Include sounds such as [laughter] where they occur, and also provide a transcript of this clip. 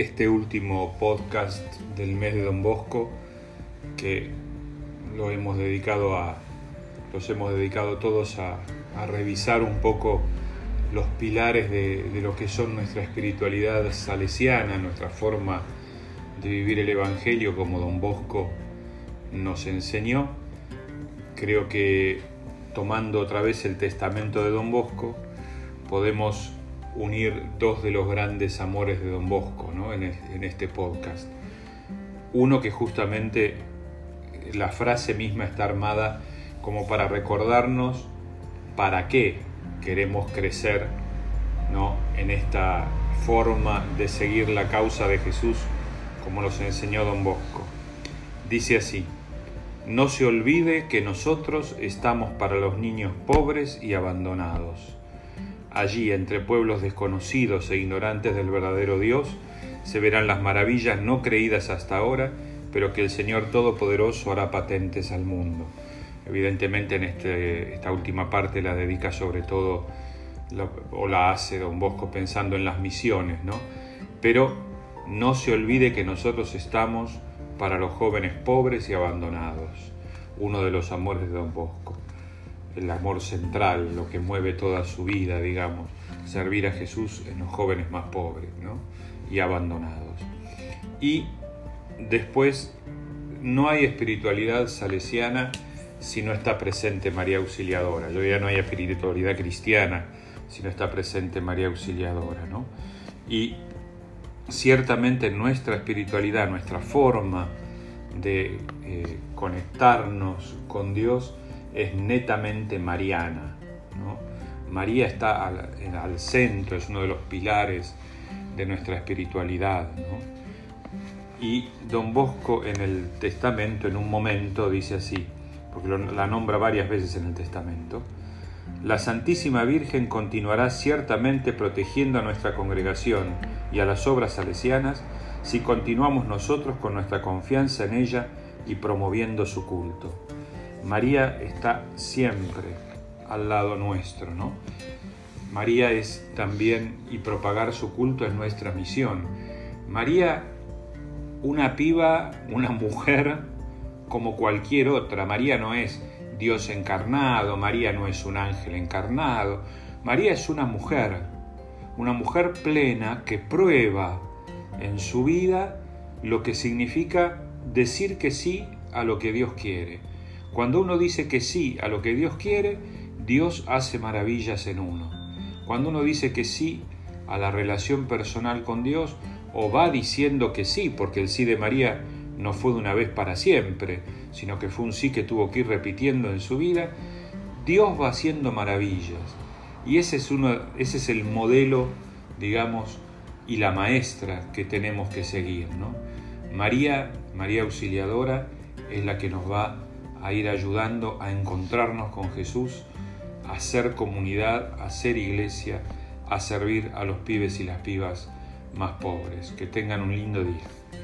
este último podcast del mes de Don Bosco que lo hemos dedicado a los hemos dedicado todos a, revisar un poco los pilares de, de, lo que son nuestra espiritualidad salesiana, nuestra forma de vivir el Evangelio como Don Bosco nos enseñó. Creo que tomando otra vez el testamento de Don Bosco, podemos unir dos de los grandes amores de Don Bosco en, este podcast. Uno que justamente la frase misma está armada como para recordarnos para qué queremos crecer ¿no? en esta forma de seguir la causa de Jesús como nos enseñó Don Bosco. Dice así, no se olvide que nosotros estamos para los niños pobres y abandonados Allí, entre pueblos desconocidos e ignorantes del verdadero Dios, se verán las maravillas no creídas hasta ahora, pero que el Señor Todopoderoso hará patentes al mundo. Evidentemente en este, esta última parte la dedica sobre todo, o la hace don Bosco pensando en las misiones, ¿no? Pero no se olvide que nosotros estamos para los jóvenes pobres y abandonados, uno de los amores de don Bosco el amor central, lo que mueve toda su vida, digamos, servir a Jesús en los jóvenes más pobres y abandonados. Y después, no hay espiritualidad salesiana si no está presente María Auxiliadora. Yo ya no hay espiritualidad cristiana si no está presente María Auxiliadora. ¿no? Y ciertamente nuestra espiritualidad, nuestra forma de eh, conectarnos con Dios, es netamente mariana. María está al, centro, es uno de los pilares de nuestra espiritualidad. Y don Bosco en el testamento, en un momento, dice así, porque la nombra varias veces en el testamento, la Santísima Virgen continuará ciertamente protegiendo a nuestra congregación y a las obras salesianas si continuamos nosotros con nuestra confianza en ella y promoviendo su culto. María está siempre al lado nuestro, ¿no? María es también, y propagar su culto es nuestra misión. María, una piba, una [laughs] mujer como cualquier otra. María no es Dios encarnado, María no es un ángel encarnado. María es una mujer, una mujer plena que prueba en su vida lo que significa decir que sí a lo que Dios quiere. Cuando uno dice que sí a lo que Dios quiere, Dios hace maravillas en uno. Cuando uno dice que sí a la relación personal con Dios, o va diciendo que sí, porque el sí de María no fue de una vez para siempre, sino que fue un sí que tuvo que ir repitiendo en su vida, Dios va haciendo maravillas. Y ese es, uno, ese es el modelo, digamos, y la maestra que tenemos que seguir. ¿no? María, María Auxiliadora, es la que nos va a ir ayudando a encontrarnos con Jesús, a ser comunidad, a ser iglesia, a servir a los pibes y las pibas más pobres. Que tengan un lindo día.